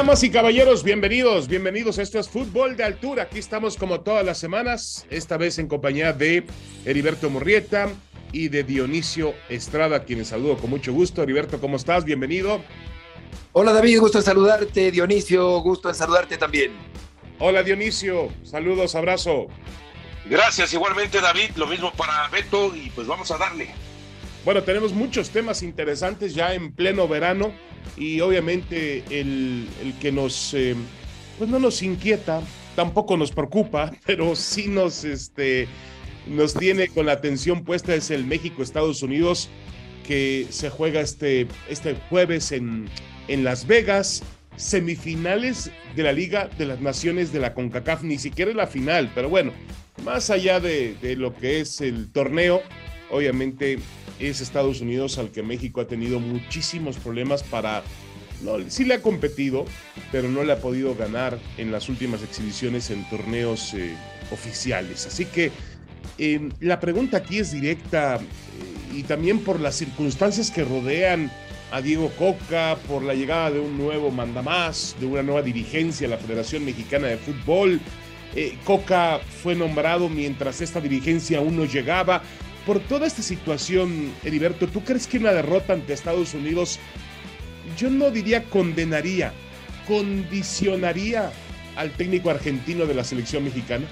Damas y caballeros, bienvenidos, bienvenidos. Esto es Fútbol de Altura. Aquí estamos como todas las semanas, esta vez en compañía de Heriberto Murrieta y de Dionisio Estrada, quienes saludo con mucho gusto. Heriberto, ¿cómo estás? Bienvenido. Hola David, gusto en saludarte. Dionisio, gusto en saludarte también. Hola Dionisio, saludos, abrazo. Gracias igualmente David, lo mismo para Beto y pues vamos a darle. Bueno, tenemos muchos temas interesantes ya en pleno verano y obviamente el, que nos, eh, pues no nos inquieta, tampoco nos preocupa, pero sí nos, este, nos tiene con la atención puesta es el México-Estados Unidos que se juega este, este jueves en, en Las Vegas, semifinales de la Liga de las Naciones de la CONCACAF, ni siquiera la final, pero bueno, más allá de, de lo que es el torneo, obviamente es Estados Unidos al que México ha tenido muchísimos problemas para... Sí le ha competido, pero no le ha podido ganar en las últimas exhibiciones en torneos eh, oficiales. Así que em, la pregunta aquí es directa eh, y también por las circunstancias que rodean a Diego Coca, por la llegada de un nuevo mandamás, de una nueva dirigencia a la Federación Mexicana de Fútbol. Eh, Coca fue nombrado mientras esta dirigencia aún no llegaba por toda esta situación, Heriberto, ¿tú crees que una derrota ante Estados Unidos, yo no diría condenaría, condicionaría al técnico argentino de la selección mexicana?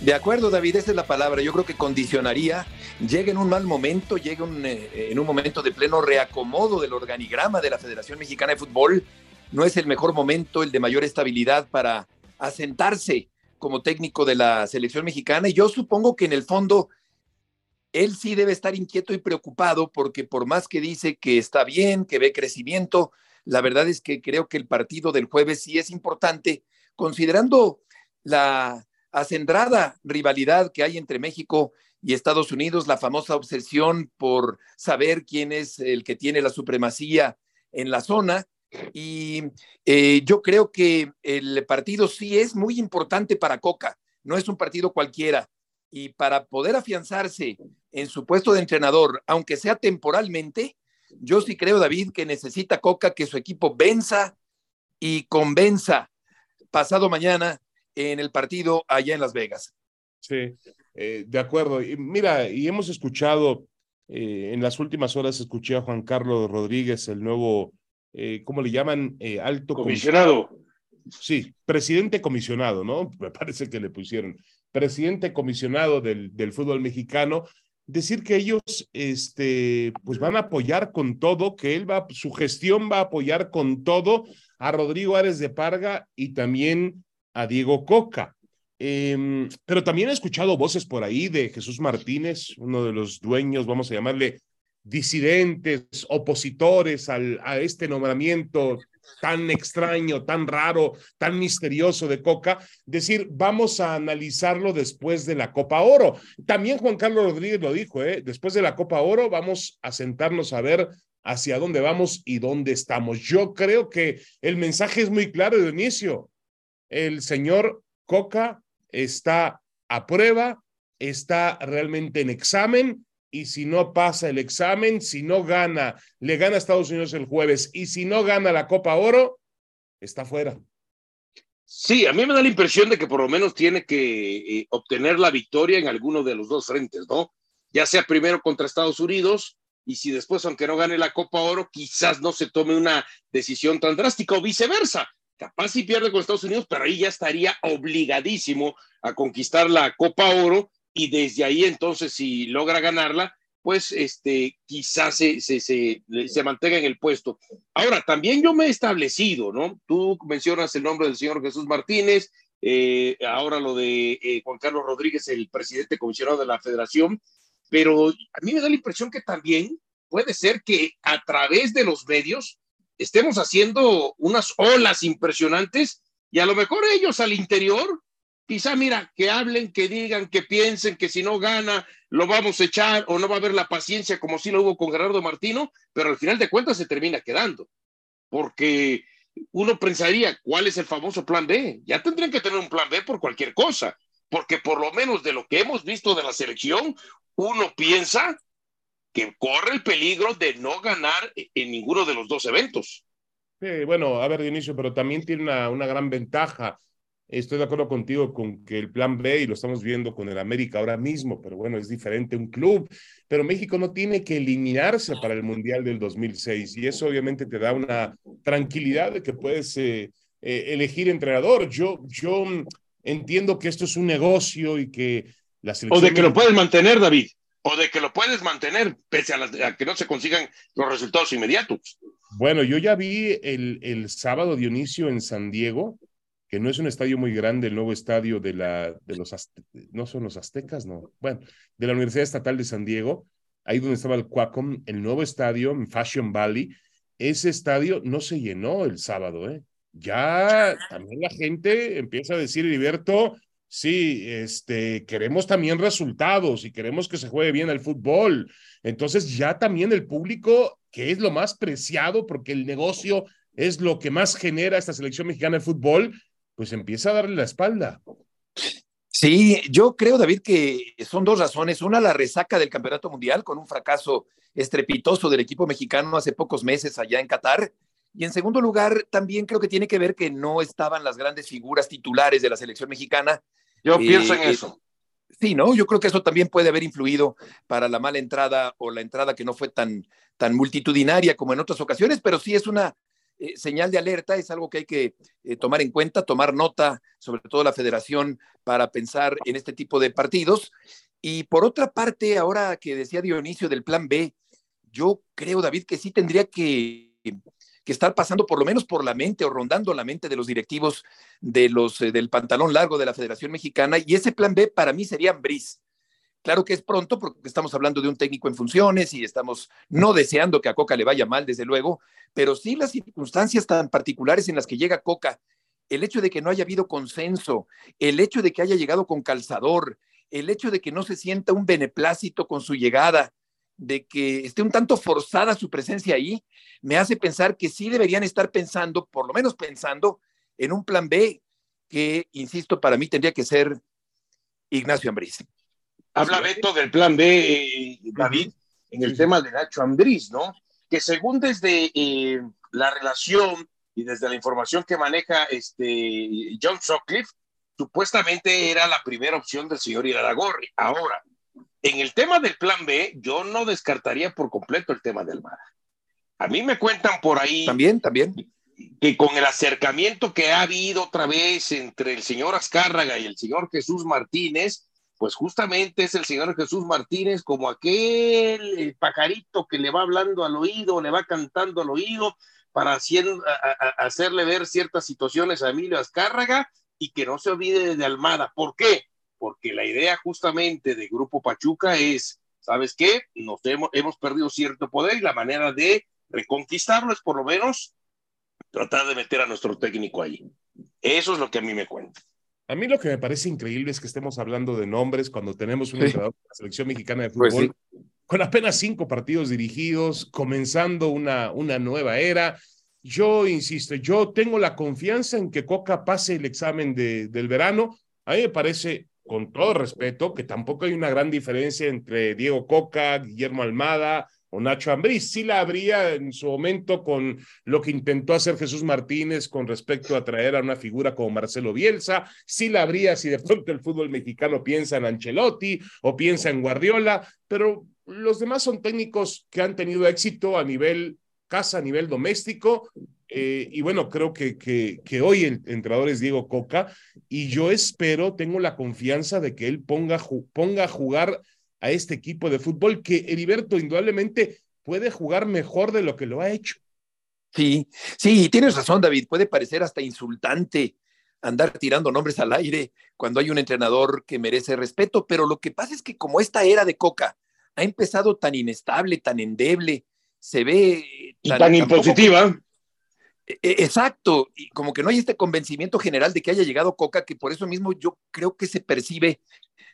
De acuerdo, David, esa es la palabra. Yo creo que condicionaría, llega en un mal momento, llega eh, en un momento de pleno reacomodo del organigrama de la Federación Mexicana de Fútbol. No es el mejor momento, el de mayor estabilidad para asentarse como técnico de la selección mexicana. Y yo supongo que en el fondo él sí debe estar inquieto y preocupado porque por más que dice que está bien, que ve crecimiento, la verdad es que creo que el partido del jueves sí es importante, considerando la acendrada rivalidad que hay entre México y Estados Unidos, la famosa obsesión por saber quién es el que tiene la supremacía en la zona. Y eh, yo creo que el partido sí es muy importante para Coca, no es un partido cualquiera y para poder afianzarse en su puesto de entrenador, aunque sea temporalmente, yo sí creo, David, que necesita Coca que su equipo venza y convenza pasado mañana en el partido allá en Las Vegas. Sí, eh, de acuerdo. Y mira, y hemos escuchado, eh, en las últimas horas escuché a Juan Carlos Rodríguez, el nuevo, eh, ¿cómo le llaman? alto comisionado. Sí, presidente comisionado, ¿no? Me parece que le pusieron presidente comisionado del, del fútbol mexicano, decir que ellos este, pues van a apoyar con todo, que él va, su gestión va a apoyar con todo a Rodrigo Ares de Parga y también a Diego Coca. Em, pero también he escuchado voces por ahí de Jesús Martínez, uno de los dueños, vamos a llamarle disidentes, opositores al, a este nombramiento tan extraño, tan raro, tan misterioso de Coca, decir, vamos a analizarlo después de la Copa Oro. También Juan Carlos Rodríguez lo dijo, ¿eh? después de la Copa Oro vamos a sentarnos a ver hacia dónde vamos y dónde estamos. Yo creo que el mensaje es muy claro de inicio. El señor Coca está a prueba, está realmente en examen y si no pasa el examen, si no gana, le gana a Estados Unidos el jueves y si no gana la Copa Oro, está fuera. Sí, a mí me da la impresión de que por lo menos tiene que eh, obtener la victoria en alguno de los dos frentes, ¿no? Ya sea primero contra Estados Unidos y si después, aunque no gane la Copa Oro, quizás no se tome una decisión tan drástica o viceversa. Capaz si pierde con Estados Unidos, pero ahí ya estaría obligadísimo a conquistar la Copa Oro y desde ahí entonces si logra ganarla, pues este, quizás se, se, se, se, mantenga en el puesto. Ahora, también yo me he establecido, ¿no? Tú mencionas el nombre del señor Jesús Martínez, eh, ahora lo de eh, Juan Carlos Rodríguez, el presidente comisionado de la federación, pero a mí me da la impresión que también puede ser que a través de los medios estemos haciendo unas olas impresionantes y a lo mejor ellos al interior quizá mira, que hablen, que digan, que piensen que si no gana lo vamos a echar o no va a haber la paciencia como si lo hubo con Gerardo Martino, pero al final de cuentas se termina quedando, porque uno pensaría, ¿cuál es el famoso plan B? Ya tendrían que tener un plan B por cualquier cosa, porque por lo menos de lo que hemos visto de la selección, uno piensa que corre el peligro de no ganar en ninguno de los dos eventos. Sí, bueno, a ver, Dionisio, pero también tiene una, una gran ventaja. Estoy de acuerdo contigo con que el plan B, y lo estamos viendo con el América ahora mismo, pero bueno, es diferente un club, pero México no tiene que eliminarse para el Mundial del 2006 y eso obviamente te da una tranquilidad de que puedes eh, eh, elegir entrenador. Yo, yo entiendo que esto es un negocio y que la selección... O de que lo puedes mantener, David o de que lo puedes mantener pese a, que no se consigan los resultados inmediatos. Bueno, yo ya vi el, el sábado Dionisio en San Diego, que no es un estadio muy grande, el nuevo estadio de la, de los, no son los aztecas, no, bueno, de la Universidad Estatal de San Diego, ahí donde estaba el Quacom, el nuevo estadio en Fashion Valley, ese estadio no se llenó el sábado, ¿eh? Ya también la gente empieza a decir, Heriberto, sí, este, queremos también resultados y queremos que se juegue bien el fútbol. Entonces ya también el público, que es lo más preciado porque el negocio es lo que más genera esta selección mexicana de fútbol, pues empieza a darle la espalda. Sí, yo creo, David, que son dos razones. Una, la resaca del Campeonato Mundial con un fracaso estrepitoso del equipo mexicano hace pocos meses allá en Qatar. Y en segundo lugar, también creo que tiene que ver que no estaban las grandes figuras titulares de la selección mexicana yo pienso en eso. Sí, ¿no? Yo creo que eso también puede haber influido para la mala entrada o la entrada que no fue tan, tan multitudinaria como en otras ocasiones, pero sí es una eh, señal de alerta, es algo que hay que eh, tomar en cuenta, tomar nota, sobre todo la federación, para pensar en este tipo de partidos. Y por otra parte, ahora que decía Dionisio del plan B, yo creo, David, que sí tendría que estar pasando por lo menos por la mente o rondando la mente de los directivos de los, eh, del pantalón largo de la Federación Mexicana. Y ese plan B para mí sería Ambris. Claro que es pronto porque estamos hablando de un técnico en funciones y estamos no deseando que a Coca le vaya mal, desde luego, pero sí las circunstancias tan particulares en las que llega Coca, el hecho de que no haya habido consenso, el hecho de que haya llegado con calzador, el hecho de que no se sienta un beneplácito con su llegada, de que esté un tanto forzada su presencia ahí, me hace pensar que sí deberían estar pensando, por lo menos pensando, en un plan B que, insisto, para mí tendría que ser Ignacio Ambriz. Habla Beto del plan B, eh, David, en el tema de Nacho Ambriz, ¿no? Que según desde eh, la relación y desde la información que maneja este John Sutcliffe, supuestamente era la primera opción del señor Iraragorri. Ahora, en el tema del plan B, yo no descartaría por completo el tema del VAR. A mí me cuentan por ahí. También, también. Que con el acercamiento que ha habido otra vez entre el señor Azcárraga y el señor Jesús Martínez, pues justamente es el señor Jesús Martínez como aquel pajarito que le va hablando al oído, le va cantando al oído para hacerle ver ciertas situaciones a Emilio Azcárraga y que no se olvide de Almada. ¿Por qué? porque la idea justamente de Grupo Pachuca es, ¿sabes qué? Nos hemos, hemos perdido cierto poder y la manera de reconquistarlo es por lo menos tratar de meter a nuestro técnico ahí. Eso es lo que a mí me cuenta. A mí lo que me parece increíble es que estemos hablando de nombres cuando tenemos un entrenador de la selección mexicana de pues fútbol con apenas cinco partidos dirigidos, comenzando una, una nueva era. Yo insisto, yo tengo la confianza en que Coca pase el examen de, del verano. A mí me parece con todo respeto, que tampoco hay una gran diferencia entre Diego Coca, Guillermo Almada o Nacho Ambriz. Sí la habría en su momento con lo que intentó hacer Jesús Martínez con respecto a traer a una figura como Marcelo Bielsa. Sí la habría si de pronto el fútbol mexicano piensa en Ancelotti o piensa en Guardiola, pero los demás son técnicos que han tenido éxito a nivel casa, a nivel doméstico, eh, y bueno, creo que, que, que, hoy el entrenador es Diego Coca y yo espero, tengo la confianza de que él ponga, ponga a jugar a este equipo de fútbol que Heriberto indudablemente puede jugar mejor de lo que lo ha hecho. Sí, sí, tienes razón, David. Puede parecer hasta insultante andar tirando nombres al aire cuando hay un entrenador que merece respeto, pero lo que pasa es que como esta era de Coca ha empezado tan inestable, tan endeble, se ve... Tan, y tan impositiva exacto, y como que no hay este convencimiento general de que haya llegado Coca, que por eso mismo yo creo que se percibe,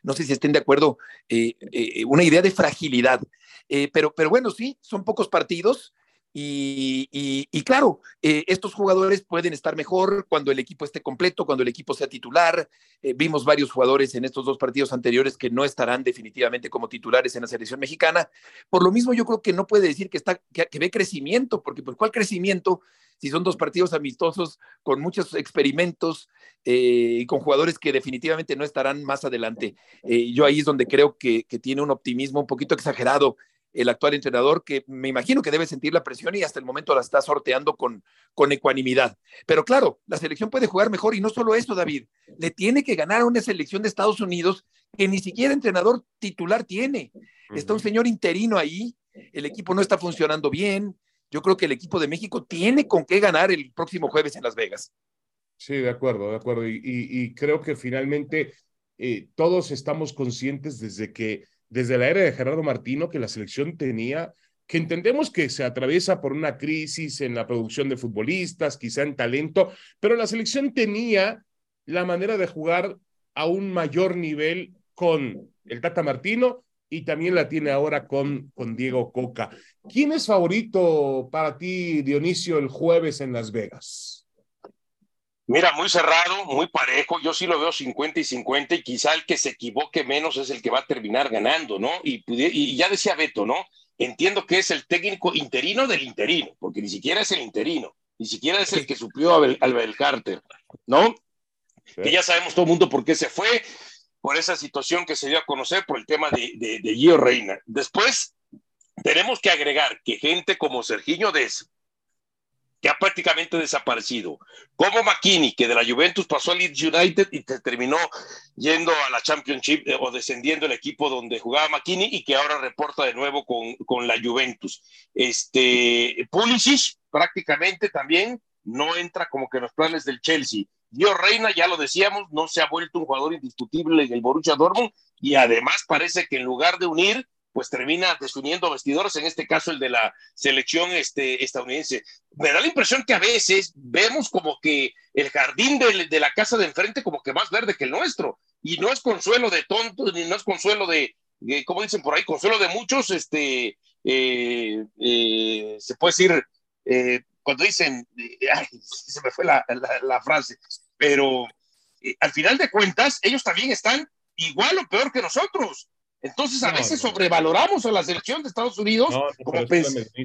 no sé si estén de acuerdo, eh, eh, una idea de fragilidad. Eh, pero, pero bueno, sí, son pocos partidos, y, claro, eh, estos jugadores pueden estar mejor cuando el equipo esté completo, cuando el equipo sea titular. Eh, vimos varios jugadores en estos dos partidos anteriores que no estarán definitivamente como titulares en la selección mexicana. Por lo mismo, yo creo que no puede decir que, está, que, ve crecimiento, porque pues ¿cuál crecimiento? Si son dos partidos amistosos con muchos experimentos eh, y con jugadores que definitivamente no estarán más adelante. yo ahí es donde creo que, que tiene un optimismo un poquito exagerado el actual entrenador, que me imagino que debe sentir la presión y hasta el momento la está sorteando con, con ecuanimidad. Pero claro, la selección puede jugar mejor y no solo eso, David, le tiene que ganar a una selección de Estados Unidos que ni siquiera entrenador titular tiene. Está un señor interino ahí, el equipo no está funcionando bien. Yo creo que el equipo de México tiene con qué ganar el próximo jueves en Las Vegas. Sí, de acuerdo, de acuerdo. Y, creo que finalmente eh, todos estamos conscientes desde que desde la era de Gerardo Martino que la selección tenía, que entendemos que se atraviesa por una crisis en la producción de futbolistas, quizá en talento, pero la selección tenía la manera de jugar a un mayor nivel con el Tata Martino y también la tiene ahora con, con Diego Coca. ¿Quién es favorito para ti, Dionisio, el jueves en Las Vegas? Mira, muy cerrado, muy parejo. Yo sí lo veo 50 y 50 y quizá el que se equivoque menos es el que va a terminar ganando, ¿no? Y, y ya decía Beto, ¿no? Entiendo que es el técnico interino del interino, porque ni siquiera es el interino, ni siquiera es el que suplió a Albert Carter, ¿no? Que ya sabemos todo el mundo por qué se fue, por esa situación que se dio a conocer por el tema de, de, de Gio Reina. Después, tenemos que agregar que gente como Serginho Des, ha prácticamente desaparecido. Como McKinney, que de la Juventus pasó al Leeds United y terminó yendo a la Championship eh, o descendiendo el equipo donde jugaba McKinney y que ahora reporta de nuevo con, con la Juventus. Este, Pulisic prácticamente también no entra como que en los planes del Chelsea. Dios Reina, ya lo decíamos, no se ha vuelto un jugador indiscutible en el Borussia Dortmund y además parece que en lugar de unir, pues termina desuniendo vestidores, en este caso el de la selección este, estadounidense. Me da la impresión que a veces vemos como que el jardín de, la casa de enfrente como que más verde que el nuestro, y no es consuelo de tontos, ni no es consuelo de, como dicen por ahí, consuelo de muchos, este, eh, eh, se puede decir, eh, cuando dicen, ay, se me fue la, la frase, pero al final de cuentas, ellos también están igual o peor que nosotros entonces a veces sobrevaloramos a la selección de Estados Unidos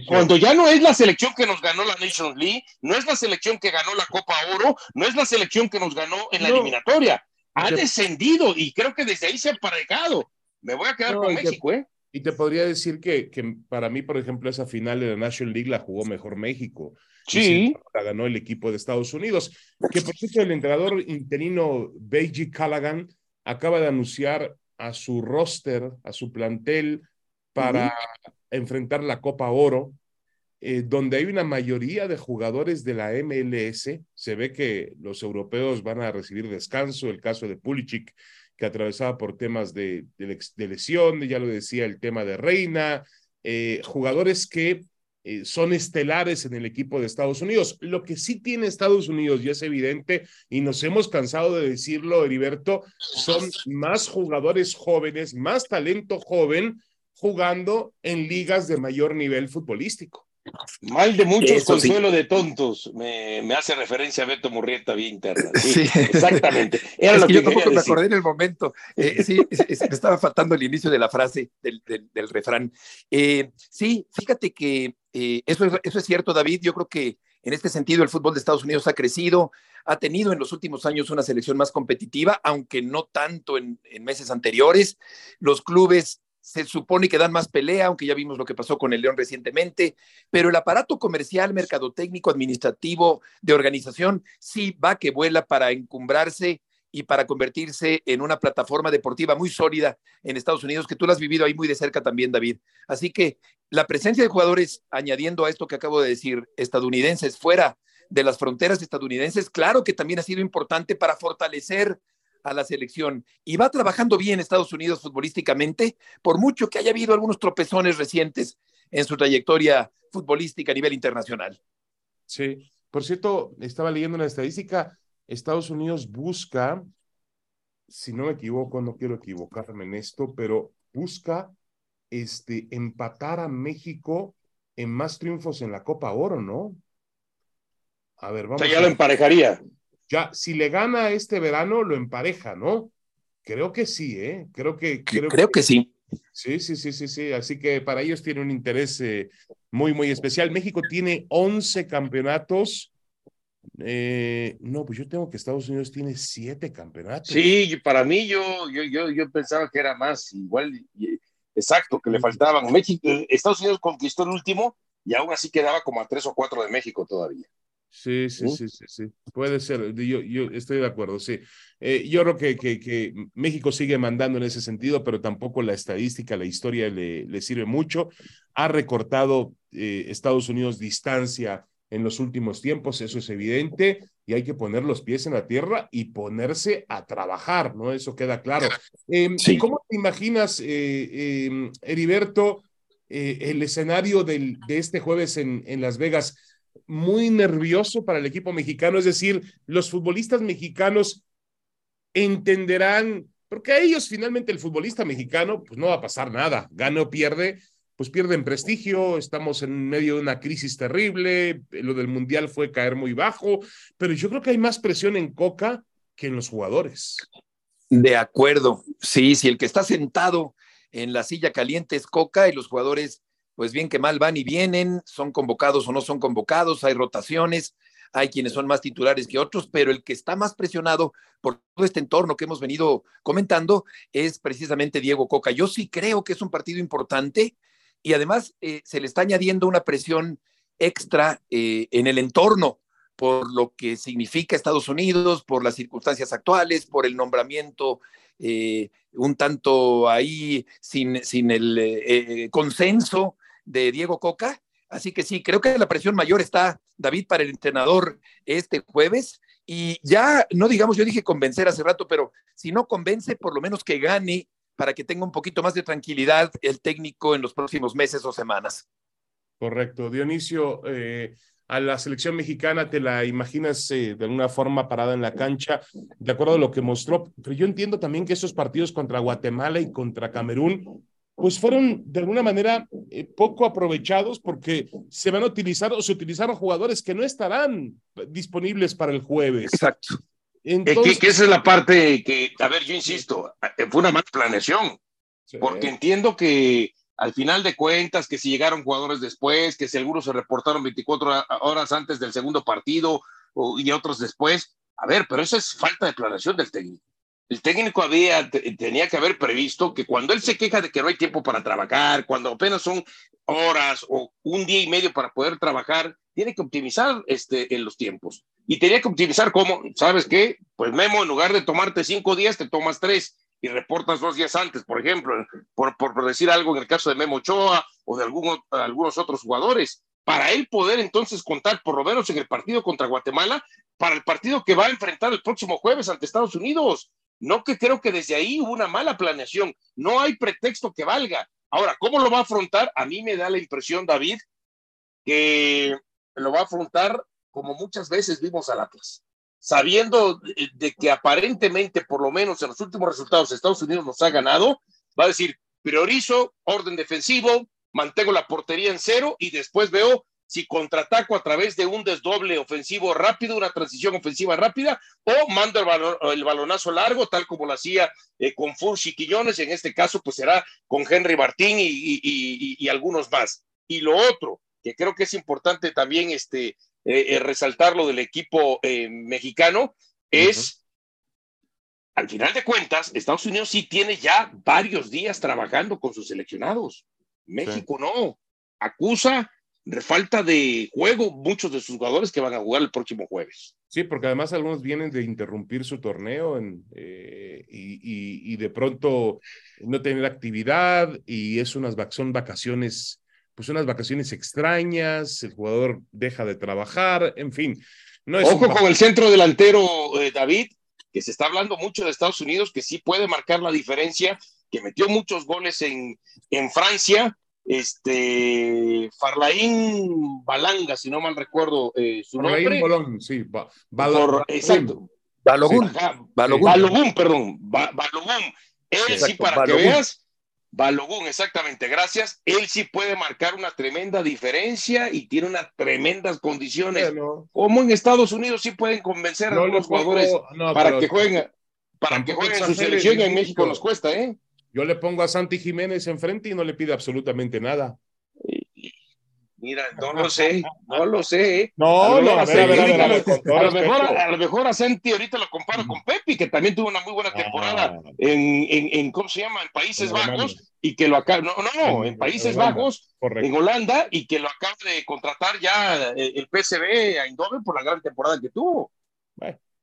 cuando ya no es la selección que nos ganó la Nations League, no es la selección que ganó la Copa Oro, no es la selección que nos ganó en la eliminatoria. Ha descendido y creo que desde ahí se ha aparejado. Me voy a quedar con México, ¿eh? Y te podría decir que, que, para mí, por ejemplo, esa final de la National League la jugó mejor México. Sí. La ganó el equipo de Estados Unidos. Que por cierto, el entrenador interino Beiji Callaghan acaba de anunciar a su roster, a su plantel para enfrentar la Copa Oro, eh, donde hay una mayoría de jugadores de la MLS. Se ve que los europeos van a recibir descanso. El caso de Pulisic, que atravesaba por temas de, lesión, ya lo decía el tema de Reina, eh, jugadores que eh, son estelares en el equipo de Estados Unidos. Lo que sí tiene Estados Unidos, y es evidente, y nos hemos cansado de decirlo, Heriberto, son más jugadores jóvenes, más talento joven jugando en ligas de mayor nivel futbolístico. Mal de muchos, consuelo de tontos. Me, hace referencia a Beto Murrieta bien interna. Sí, exactamente. Era lo que, yo tampoco me acordé en el momento. Eh, sí, me estaba faltando el inicio de la frase del, del, refrán. Eh, sí, fíjate que eh, eso, es, eso es cierto, David. Yo creo que en este sentido el fútbol de Estados Unidos ha crecido, ha tenido en los últimos años una selección más competitiva, aunque no tanto en, en meses anteriores. Los clubes se supone que dan más pelea, aunque ya vimos lo que pasó con el León recientemente, pero el aparato comercial, mercadotécnico, administrativo, de organización, sí va que vuela para encumbrarse y para convertirse en una plataforma deportiva muy sólida en Estados Unidos, que tú lo has vivido ahí muy de cerca también, David. Así que la presencia de jugadores, añadiendo a esto que acabo de decir, estadounidenses fuera de las fronteras estadounidenses, claro que también ha sido importante para fortalecer a la selección y va trabajando bien Estados Unidos futbolísticamente, por mucho que haya habido algunos tropezones recientes en su trayectoria futbolística a nivel internacional. Sí, Por cierto, estaba leyendo una estadística, Estados Unidos busca, si no me equivoco, no quiero equivocarme en esto, pero busca este, empatar a México en más triunfos en la Copa Oro, ¿no? A ver, vamos. O sea, ya lo emparejaría. Ya, si le gana este verano, lo empareja, ¿no? Creo que sí, ¿eh? Creo que. Creo, que, sí. Sí, sí, sí, sí, sí. Así que para ellos tiene un interés eh, muy, muy especial. México tiene 11 campeonatos. Eh, no, pues yo tengo que Estados Unidos tiene 7 campeonatos. Sí, para mí yo, yo, yo, yo pensaba que era más, igual, exacto, que le faltaban. México, Estados Unidos conquistó el último y aún así quedaba como a 3 o 4 de México todavía. Sí, sí, sí, sí, sí. Puede ser. Yo, yo estoy de acuerdo, sí. Eh, yo creo que, que, que, México sigue mandando en ese sentido, pero tampoco la estadística, la historia le, le sirve mucho. Ha recortado eh, Estados Unidos distancia en los últimos tiempos, eso es evidente, y hay que poner los pies en la tierra y ponerse a trabajar, ¿no? Eso queda claro. Em, ¿Cómo te imaginas, eh, em, Heriberto, el escenario del, de este jueves en, en Las Vegas? Muy nervioso para el equipo mexicano, es decir, los futbolistas mexicanos entenderán, porque a ellos finalmente el futbolista mexicano, pues no va a pasar nada, gana o pierde, pues pierden prestigio, estamos en medio de una crisis terrible, lo del Mundial fue caer muy bajo, pero yo creo que hay más presión en Coca que en los jugadores. De acuerdo, sí, si el que está sentado en la silla caliente es Coca y los jugadores pues bien que mal van y vienen, son convocados o no son convocados, hay rotaciones, hay quienes son más titulares que otros, pero el que está más presionado por todo este entorno que hemos venido comentando es precisamente Diego Coca. Yo sí creo que es un partido importante y además eh, se le está añadiendo una presión extra eh, en el entorno por lo que significa Estados Unidos, por las circunstancias actuales, por el nombramiento eh, un tanto ahí sin, sin el consenso de Diego Coca. Así que sí, creo que la presión mayor está, David, para el entrenador este jueves. Y ya, no digamos, yo dije convencer hace rato, pero si no convence, por lo menos que gane para que tenga un poquito más de tranquilidad el técnico en los próximos meses o semanas. Correcto. Dionisio, eh, a la selección mexicana te la imaginas eh, de alguna forma parada en la cancha, de acuerdo a lo que mostró, pero yo entiendo también que esos partidos contra Guatemala y contra Camerún pues fueron de alguna manera eh, poco aprovechados porque se van a utilizar o se utilizaron jugadores que no estarán disponibles para el jueves. Exacto. Entonces, que, esa es la parte que, a ver, yo insisto, eh, fue una mala planeación, porque entiendo que al final de cuentas, que si llegaron jugadores después, que si algunos se reportaron 24 horas antes del segundo partido y otros después, a ver, pero eso es falta de planeación del técnico el técnico había, tenía que haber previsto que cuando él se queja de que no hay tiempo para trabajar, cuando apenas son horas o un día y medio para poder trabajar, tiene que optimizar este, en los tiempos. Y tenía que optimizar cómo, ¿sabes qué? Pues Memo, en lugar de tomarte cinco días, te tomas tres y reportas dos días antes, por ejemplo, por, por decir algo en el caso de Memo Ochoa o de algunos otros jugadores para él poder entonces contar por lo menos en el partido contra Guatemala, para el partido que va a enfrentar el próximo jueves ante Estados Unidos. No que creo que desde ahí hubo una mala planeación. No hay pretexto que valga. Ahora, ¿cómo lo va a afrontar? A mí me da la impresión, David, que lo va a afrontar como muchas veces vimos al Atlas, sabiendo de, que aparentemente, por lo menos en los últimos resultados, Estados Unidos nos ha ganado, va a decir, priorizo orden defensivo, mantengo la portería en cero y después veo si contraataco a través de un desdoble ofensivo rápido, una transición ofensiva rápida, o mando el, balonazo largo, tal como lo hacía eh, con Fursi Quiñones, en este caso pues será con Henry Martín y, algunos más. Y lo otro, que creo que es importante también este, eh, eh, resaltar lo del equipo mexicano, es, al final de cuentas, Estados Unidos sí tiene ya varios días trabajando con sus seleccionados. México no. Acusa falta de juego muchos de sus jugadores que van a jugar el próximo jueves. Sí, porque además algunos vienen de interrumpir su torneo eh, y, de pronto no tener actividad y es unas son vacaciones, pues unas vacaciones extrañas, el jugador deja de trabajar, en fin. No es Ojo con el centro delantero, eh, David, que se está hablando mucho de Estados Unidos, que sí puede marcar la diferencia, que metió muchos goles en, en Francia este Farlaín Balanga, si no mal recuerdo eh, su Farlaín nombre. Bolón, sí, ba, Por- exacto. Balogún. Ajá, Balogún. Balogún, perdón. Ba- Balogún. Él sí, Exacto, para Balogún. que veas. Balogún, exactamente, gracias. Él sí puede marcar una tremenda diferencia y tiene unas tremendas condiciones. Bueno, Como en Estados Unidos sí pueden convencer a no los jugadores no, para que jueguen, para que jueguen en su selección y en. México nos cuesta, ¿eh? Yo le pongo a Santi Jiménez enfrente y no le pide absolutamente nada. Mira, no lo sé, no lo sé. ¿eh? No, lo no, a lo mejor, a Santi ahorita lo comparo con Pepi, que también tuvo una muy buena temporada Ah. en, en, en, ¿cómo se llama? En Países En. Bajos y que lo acaba, no, no, en Países Holanda, Bajos, Correcto. en Holanda y que lo acaba de contratar ya el, el PSV a Eindhoven por la gran temporada que tuvo.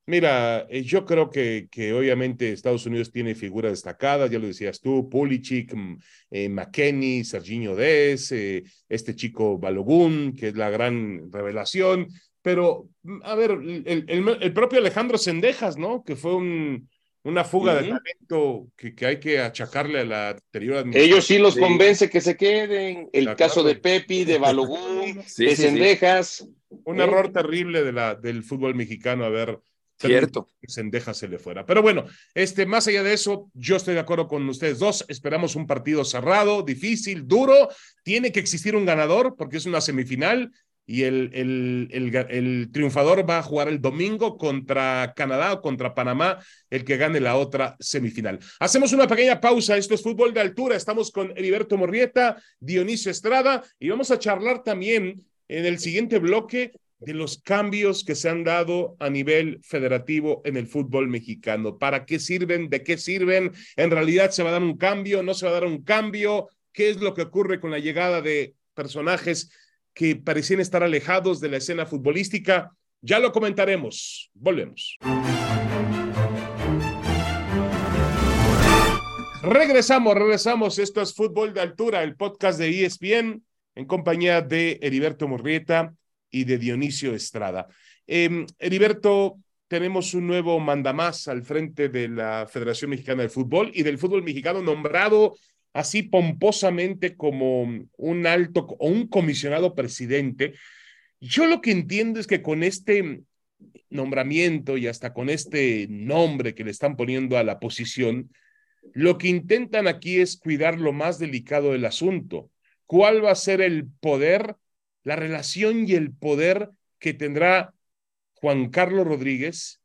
Mira, eh, yo creo que, que obviamente Estados Unidos tiene figuras destacadas, ya lo decías tú, Pulisic, mm, eh, McKenny, Serginho Dez, eh, este chico Balogun, que es la gran revelación, pero mm, a ver, el, el- el propio Alejandro Sendejas, ¿no? Que fue un, una fuga de talento que, que hay que achacarle a la anterior administración. Ellos sí los Sí. convence que se queden. El caso de Pepi, de Balogún, Sí, de sí, sí. Cendejas. Un ¿eh? error terrible de la, del fútbol mexicano haber Cierto. que Sendejas se le fuera. Pero bueno, este, más allá de eso, yo estoy de acuerdo con ustedes dos. Esperamos un partido cerrado, difícil, duro. Tiene que existir un ganador porque es una semifinal y el, el, el, el triunfador va a jugar el domingo contra Canadá o contra Panamá, el que gane la otra semifinal. Hacemos una pequeña pausa. Esto es fútbol de altura. Estamos con Heriberto Morrieta, Dionisio Estrada y vamos a charlar también en el siguiente bloque de los cambios que se han dado a nivel federativo en el fútbol mexicano. ¿Para qué sirven? ¿De qué sirven? ¿En realidad se va a dar un cambio? ¿No se va a dar un cambio? ¿Qué es lo que ocurre con la llegada de personajes que parecían estar alejados de la escena futbolística? Ya lo comentaremos. Volvemos. Regresamos, regresamos. Esto es Fútbol de Altura, el podcast de ESPN en compañía de Heriberto Morrieta y de Dionisio Estrada. Eh, Heriberto, tenemos un nuevo mandamás al frente de la Federación Mexicana de Fútbol y del fútbol mexicano nombrado así pomposamente como un alto o un comisionado presidente. Yo lo que entiendo es que con este nombramiento y hasta con este nombre que le están poniendo a la posición, lo que intentan aquí es cuidar lo más delicado del asunto. ¿Cuál va a ser el poder, la relación y el poder que tendrá Juan Carlos Rodríguez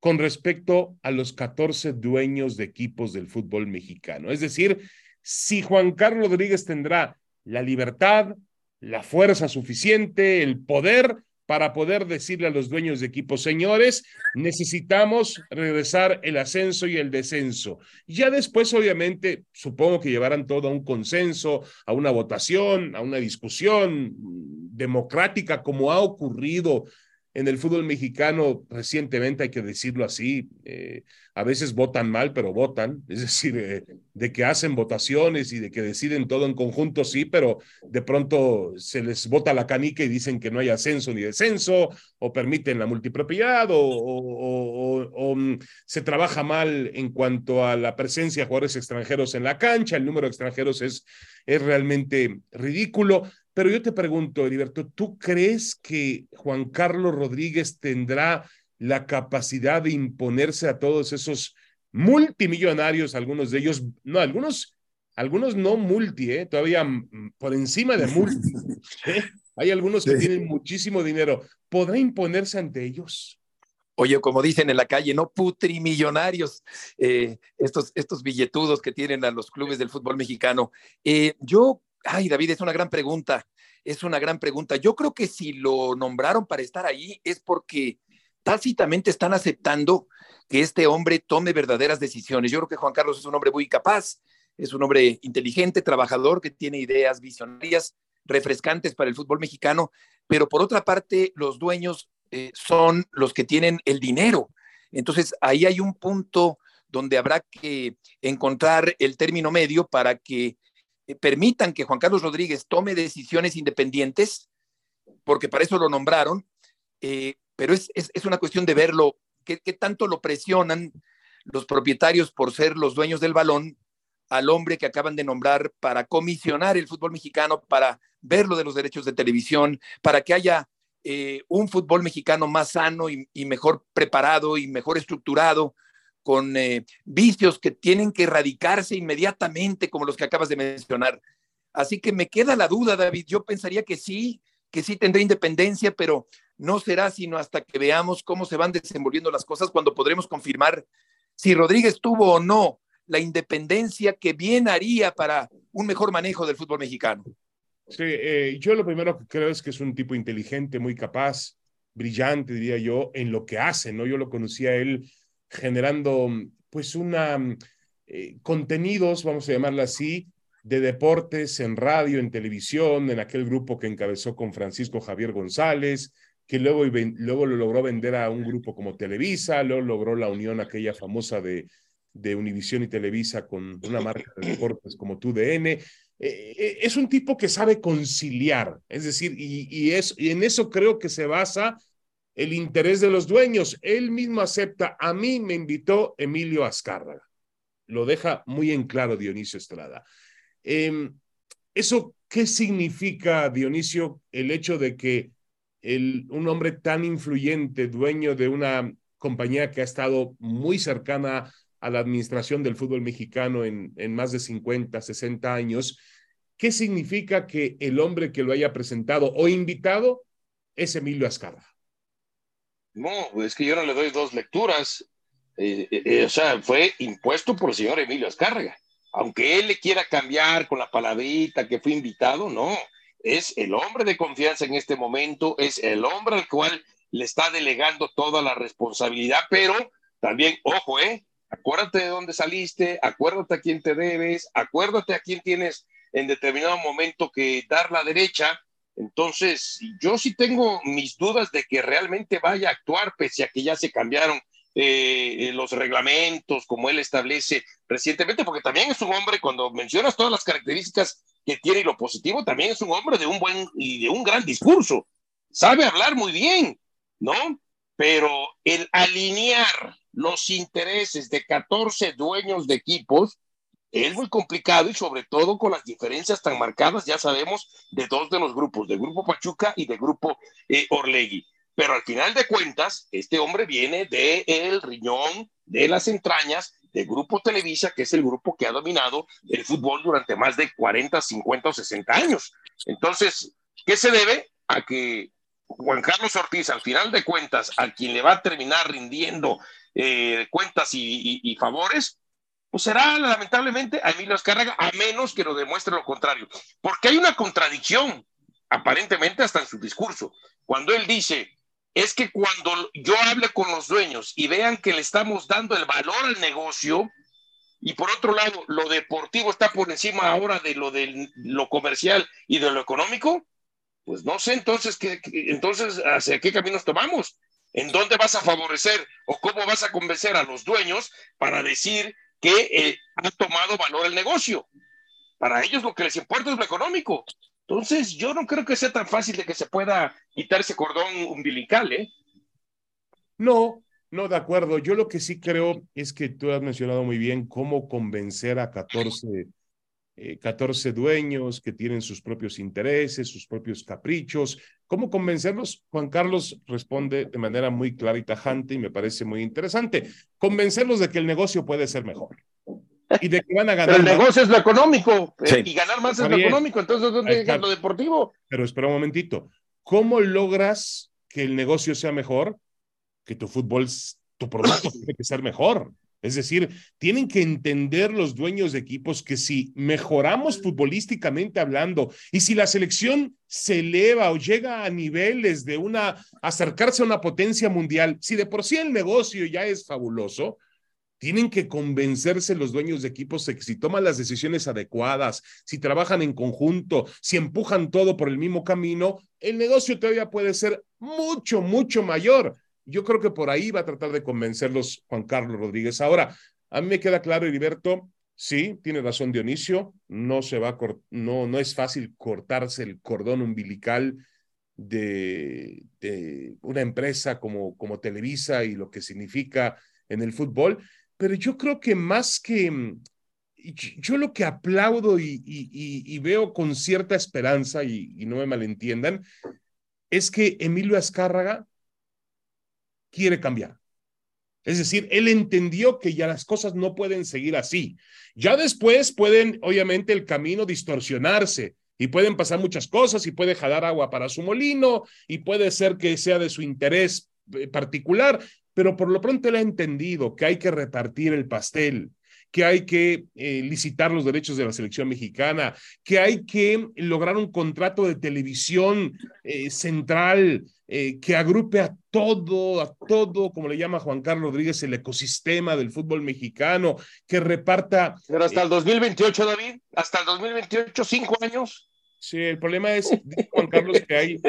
con respecto a los 14 dueños de equipos del fútbol mexicano? Es decir, si Juan Carlos Rodríguez tendrá la libertad, la fuerza suficiente, el poder para poder decirle a los dueños de equipos, señores, necesitamos regresar el ascenso y el descenso. Ya después, obviamente, supongo que llevarán todo a un consenso, a una votación, a una discusión democrática, como ha ocurrido en el fútbol mexicano recientemente, hay que decirlo así, eh, a veces votan mal, pero votan, es decir, eh, de que hacen votaciones y de que deciden todo en conjunto, sí, pero de pronto se les vota la canica y dicen que no hay ascenso ni descenso, o permiten la multipropiedad, o, o, mm, se trabaja mal en cuanto a la presencia de jugadores extranjeros en la cancha, el número de extranjeros es, es realmente ridículo. Pero yo te pregunto, Heriberto, ¿tú crees que Juan Carlos Rodríguez tendrá la capacidad de imponerse a todos esos multimillonarios, algunos de ellos, no, algunos, algunos no multi, ¿eh? todavía mm, por encima de multi. ¿eh? Hay algunos que Sí. tienen muchísimo dinero. ¿Podrá imponerse ante ellos? Oye, como dicen en la calle, no putrimillonarios, eh, estos, estos billetudos que tienen a los clubes del fútbol mexicano. Eh, yo, ay, David, es una gran pregunta, es una gran pregunta. Yo creo que si lo nombraron para estar ahí es porque tácitamente están aceptando que este hombre tome verdaderas decisiones. Yo creo que Juan Carlos es un hombre muy capaz, es un hombre inteligente, trabajador, que tiene ideas visionarias, refrescantes para el fútbol mexicano, pero por otra parte, los dueños eh, son los que tienen el dinero. Entonces, ahí hay un punto donde habrá que encontrar el término medio para que permitan que Juan Carlos Rodríguez tome decisiones independientes, porque para eso lo nombraron, eh, pero es, es, una cuestión de verlo, qué, qué tanto lo presionan los propietarios por ser los dueños del balón al hombre que acaban de nombrar para comisionar el fútbol mexicano, para ver lo de los derechos de televisión, para que haya eh, un fútbol mexicano más sano y, mejor preparado y mejor estructurado, con eh, vicios que tienen que erradicarse inmediatamente, como los que acabas de mencionar. Así que me queda la duda, David. Yo pensaría que sí, que sí tendrá independencia, pero no será sino hasta que veamos cómo se van desenvolviendo las cosas cuando podremos confirmar si Rodríguez tuvo o no la independencia que bien haría para un mejor manejo del fútbol mexicano. Sí, eh, yo lo primero que creo es que es un tipo inteligente, muy capaz, brillante, diría yo, en lo que hace, ¿no? Yo lo conocí a él generando, pues, una, eh, contenidos, vamos a llamarla así, de deportes en radio, en televisión, en aquel grupo que encabezó con Francisco Javier González, que luego, luego lo logró vender a un grupo como Televisa, luego logró la unión aquella famosa de de Univisión y Televisa con una marca de deportes como TUDN. Eh, eh, es un tipo que sabe conciliar, es decir, y, es, y en eso creo que se basa el interés de los dueños. Él mismo acepta, a mí me invitó Emilio Azcárraga. Lo deja muy en claro Dionisio Estrada. Em, ¿Eso qué significa, Dionisio, el hecho de que un hombre tan influyente, dueño de una compañía que ha estado muy cercana a la administración del fútbol mexicano en, más de 50, 60 años, ¿qué significa que el hombre que lo haya presentado o invitado es Emilio Azcarra? No, es que yo no le doy dos lecturas. Eh, eh, eh, o sea, fue impuesto por el señor Emilio Azcárraga. Aunque él le quiera cambiar con la palabrita que fue invitado, no. Es el hombre de confianza en este momento, es el hombre al cual le está delegando toda la responsabilidad, pero también, ojo, eh, acuérdate de dónde saliste, acuérdate a quién te debes, acuérdate a quién tienes en determinado momento que dar la derecha. Entonces, yo sí tengo mis dudas de que realmente vaya a actuar, pese a que ya se cambiaron eh, eh, los reglamentos, como él establece recientemente, porque también es un hombre, cuando mencionas todas las características que tiene y lo positivo, también es un hombre de un buen y de un gran discurso. Sabe hablar muy bien, ¿no? Pero el alinear los intereses de 14 dueños de equipos es muy complicado y sobre todo con las diferencias tan marcadas, ya sabemos, de dos de los grupos, del grupo Pachuca y del grupo eh, Orlegui. Pero al final de cuentas, este hombre viene del el riñón, de las entrañas del grupo Televisa, que es el grupo que ha dominado el fútbol durante más de 40, 50 o 60 años. Entonces, ¿qué se debe? A que Juan Carlos Ortiz, al final de cuentas, a quien le va a terminar rindiendo eh, cuentas y, favores, pues será lamentablemente a Emilio Azcárraga, a menos que lo demuestre lo contrario. Porque hay una contradicción, aparentemente hasta en su discurso, cuando él dice, es que cuando yo hable con los dueños y vean que le estamos dando el valor al negocio, y por otro lado, lo deportivo está por encima ahora de lo de lo comercial y de lo económico, pues no sé entonces qué, entonces hacia qué caminos tomamos. ¿En dónde vas a favorecer o cómo vas a convencer a los dueños para decir que eh, ha tomado valor el negocio? Para ellos lo que les importa es lo económico. Entonces, yo no creo que sea tan fácil de que se pueda quitar ese cordón umbilical, ¿eh? No, no, de acuerdo. Yo lo que sí creo es que tú has mencionado muy bien cómo convencer a 14 14 eh, dueños que tienen sus propios intereses, sus propios caprichos. ¿Cómo convencerlos? Juan Carlos responde de manera muy clara y tajante y me parece muy interesante. Convencerlos de que el negocio puede ser mejor y de que van a ganar. el negocio es lo económico eh, y ganar más es lo económico. Entonces, ¿dónde es lo deportivo? Pero espera un momentito. ¿Cómo logras que el negocio sea mejor? Que tu fútbol, tu producto tiene que ser mejor. Es decir, tienen que entender los dueños de equipos que si mejoramos futbolísticamente hablando y si la selección se eleva o llega a niveles de una acercarse a una potencia mundial, si de por sí el negocio ya es fabuloso, tienen que convencerse los dueños de equipos de que si toman las decisiones adecuadas, si trabajan en conjunto, si empujan todo por el mismo camino, el negocio todavía puede ser mucho, mucho mayor. Yo creo que por ahí va a tratar de convencerlos Juan Carlos Rodríguez. Ahora, a mí me queda claro, Heriberto, sí, tiene razón Dionisio, no se va a no, no es fácil cortarse el cordón umbilical de, una empresa como, como Televisa y lo que significa en el fútbol, pero yo creo que más que yo lo que aplaudo y, veo con cierta esperanza, y, no me malentiendan, es que Emilio Azcárraga quiere cambiar. Es decir, él entendió que ya las cosas no pueden seguir así. Ya después pueden, obviamente, el camino distorsionarse y pueden pasar muchas cosas y puede jalar agua para su molino y puede ser que sea de su interés eh, particular, pero por lo pronto él ha entendido que hay que repartir el pastel, que hay que eh, licitar los derechos de la selección mexicana, que hay que lograr un contrato de televisión eh, central eh, que agrupe a todo, a todo, como le llama Juan Carlos Rodríguez, el ecosistema del fútbol mexicano, que reparta. Pero hasta el 2028, David, hasta el 2028, cinco años. Sí, el problema es, Juan Carlos, que hay,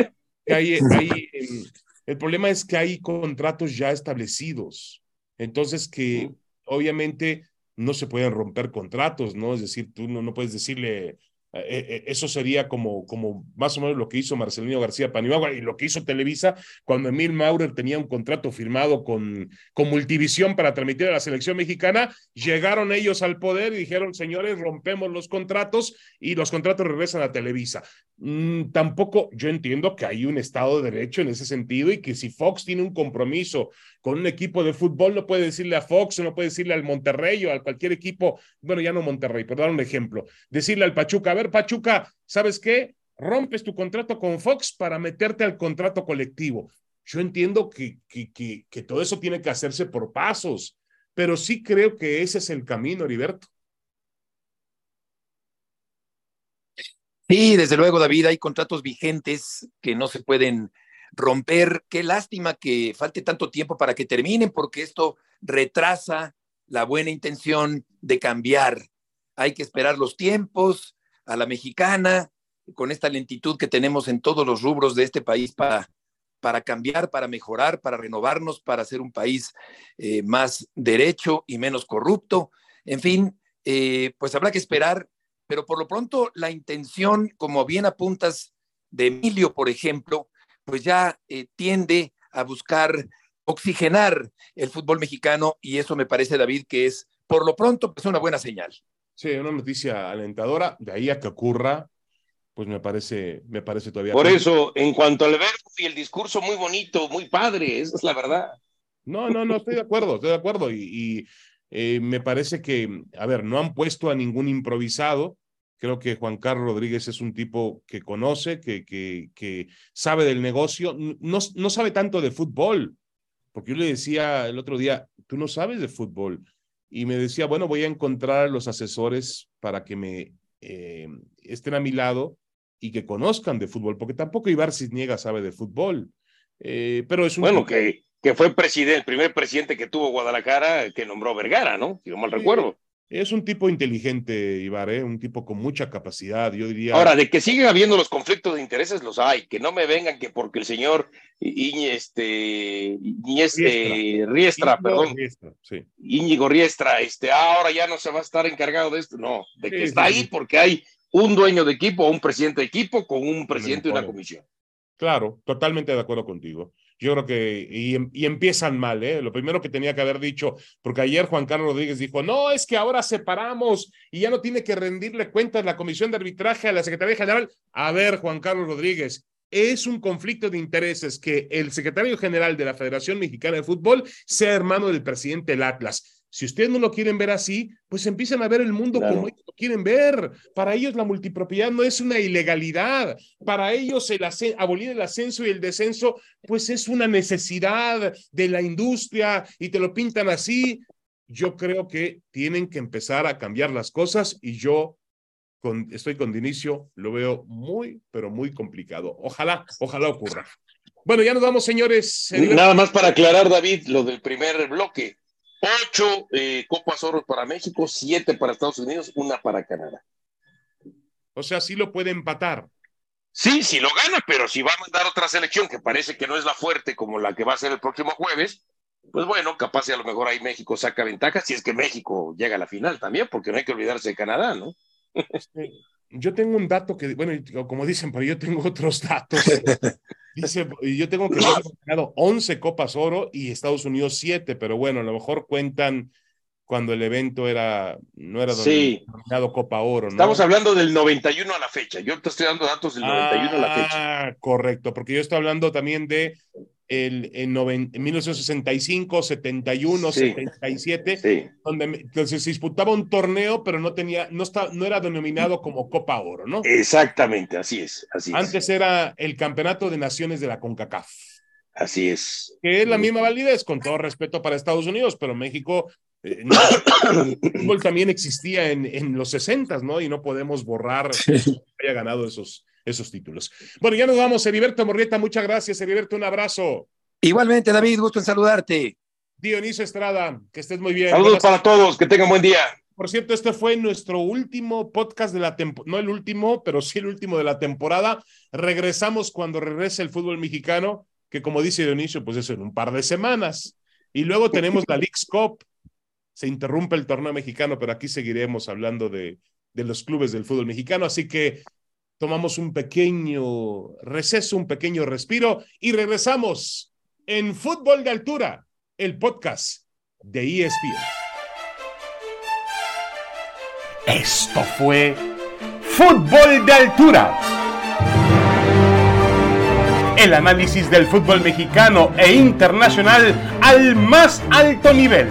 que hay, hay em, el problema es que hay contratos ya establecidos. Entonces, que obviamente no se pueden romper contratos, ¿no? Es decir, tú no, no puedes decirle eso sería como, como más o menos lo que hizo Marcelino García Paniagua y lo que hizo Televisa cuando Emil Maurer tenía un contrato firmado con, con Multivisión para transmitir a la selección mexicana. Llegaron ellos al poder y dijeron, señores, rompemos los contratos y los contratos regresan a Televisa. Mm, tampoco, yo entiendo que hay un Estado de Derecho en ese sentido y que si Fox tiene un compromiso con un equipo de fútbol, no puede decirle a Fox, no puede decirle al Monterrey o a cualquier equipo, bueno, ya no Monterrey, pero dar un ejemplo, decirle al Pachuca, a ver, Pachuca, ¿sabes qué? Rompes tu contrato con Fox para meterte al contrato colectivo. Yo entiendo que, que, que, que todo eso tiene que hacerse por pasos, pero sí creo que ese es el camino, Heriberto. Sí, desde luego, David, hay contratos vigentes que no se pueden romper. Qué lástima que falte tanto tiempo para que terminen, porque esto retrasa la buena intención de cambiar. Hay que esperar los tiempos a la mexicana, con esta lentitud que tenemos en todos los rubros de este país para, para cambiar, para mejorar, para renovarnos, para ser un país eh, más derecho y menos corrupto. En fin, eh, pues habrá que esperar, pero por lo pronto la intención, como bien apuntas, de Emilio, por ejemplo, pues ya eh, tiende a buscar oxigenar el fútbol mexicano y eso me parece, David, que es por lo pronto pues una buena señal. Sí, una noticia alentadora, de ahí a que ocurra, pues me parece, me parece todavía. Por eso, en cuanto al verbo y el discurso muy bonito, muy padre, esa es la verdad. No, no, no, estoy de acuerdo, estoy de acuerdo. Y, eh, me parece que, a ver, no han puesto a ningún improvisado, Creo que Juan Carlos Rodríguez es un tipo que conoce, que, que, que sabe del negocio, no, no sabe tanto de fútbol, porque yo le decía el otro día, tú no sabes de fútbol. Y me decía, bueno, voy a encontrar los asesores para que me eh, estén a mi lado y que conozcan de fútbol, porque tampoco Ibar Cisniega sabe de fútbol. Eh, pero es un bueno, que, que fue presidente, el primer presidente que tuvo Guadalajara, que nombró Vergara, ¿no? Si no mal recuerdo. Es un tipo inteligente, Ibar, ¿eh? un tipo con mucha capacidad, yo diría. Ahora, de que siguen habiendo los conflictos de intereses, los hay. Que no me vengan que porque el señor Iñe, este, este, Riestra, perdón. Íñigo Riestra, este, ahora ya no se va a estar encargado de esto. No, de que está ahí porque hay un dueño de equipo o un presidente de equipo con un presidente de una comisión. Claro, totalmente de acuerdo contigo. Yo creo que, y, y, empiezan mal, ¿eh? Lo primero que tenía que haber dicho, porque ayer Juan Carlos Rodríguez dijo, no, es que ahora separamos y ya no tiene que rendirle cuentas la Comisión de Arbitraje a la Secretaría General. A ver, Juan Carlos Rodríguez, es un conflicto de intereses que el secretario general de la Federación Mexicana de Fútbol sea hermano del presidente del Atlas. Si ustedes no lo quieren ver así, pues empiezan a ver el mundo como ellos lo quieren ver. Para ellos la multipropiedad no es una ilegalidad. Para ellos el abolir el ascenso y el descenso, pues es una necesidad de la industria y te lo pintan así. Yo creo que tienen que empezar a cambiar las cosas y yo con, estoy con Dinicio, lo veo muy, pero muy complicado. Ojalá, ojalá ocurra. Bueno, ya nos vamos, señores. Nada más para aclarar, David, lo del primer bloque Ocho eh, Copas Oro para México, siete para Estados Unidos, una para Canadá. O sea, sí lo puede empatar. Sí, sí lo gana, pero si va a mandar otra selección que parece que no es la fuerte como la que va a ser el próximo jueves, pues bueno, capaz y a lo mejor ahí México saca ventaja, si es que México llega a la final también, porque no hay que olvidarse de Canadá, ¿no? Este, yo tengo un dato que, bueno, como dicen, pero yo tengo otros datos. Dice, yo tengo que haber ganado 11 Copas Oro y Estados Unidos 7, pero bueno, a lo mejor cuentan cuando el evento era, no era sí. denominado Copa Oro. ¿no? Estamos hablando del 91 a la fecha. Yo te estoy dando datos del 91 a la fecha. Ah, correcto, porque yo estoy hablando también de el, en, noven, en 1965, 71, Sí. 77, Sí. donde entonces se disputaba un torneo, pero no tenía, no está, no era denominado como Copa Oro, ¿no? Exactamente, así es, así es. Antes era el Campeonato de Naciones de la CONCACAF, Así es. que es la misma validez, con todo respeto para Estados Unidos, pero México eh, no, el fútbol también existía en, en los 60, ¿no? Y no podemos borrar que haya ganado esos, esos títulos. Bueno, ya nos vamos, Heriberto Morrieta, muchas gracias, Heriberto, un abrazo. Igualmente, David, gusto en saludarte. Dionisio Estrada, que estés muy bien. Saludos Buenas- para todos, que tengan buen día. Por cierto, este fue nuestro último podcast de la temporada, no el último, pero sí el último de la temporada. Regresamos cuando regrese el fútbol mexicano, que como dice Dionisio, pues eso en un par de semanas. Y luego tenemos la League's Cup. Se interrumpe el torneo mexicano, pero aquí seguiremos hablando de, de los clubes del fútbol mexicano. Así que tomamos un pequeño receso, un pequeño respiro y regresamos en Fútbol de Altura, el podcast de ESPN. Esto fue Fútbol de Altura. El análisis del fútbol mexicano e internacional al más alto nivel.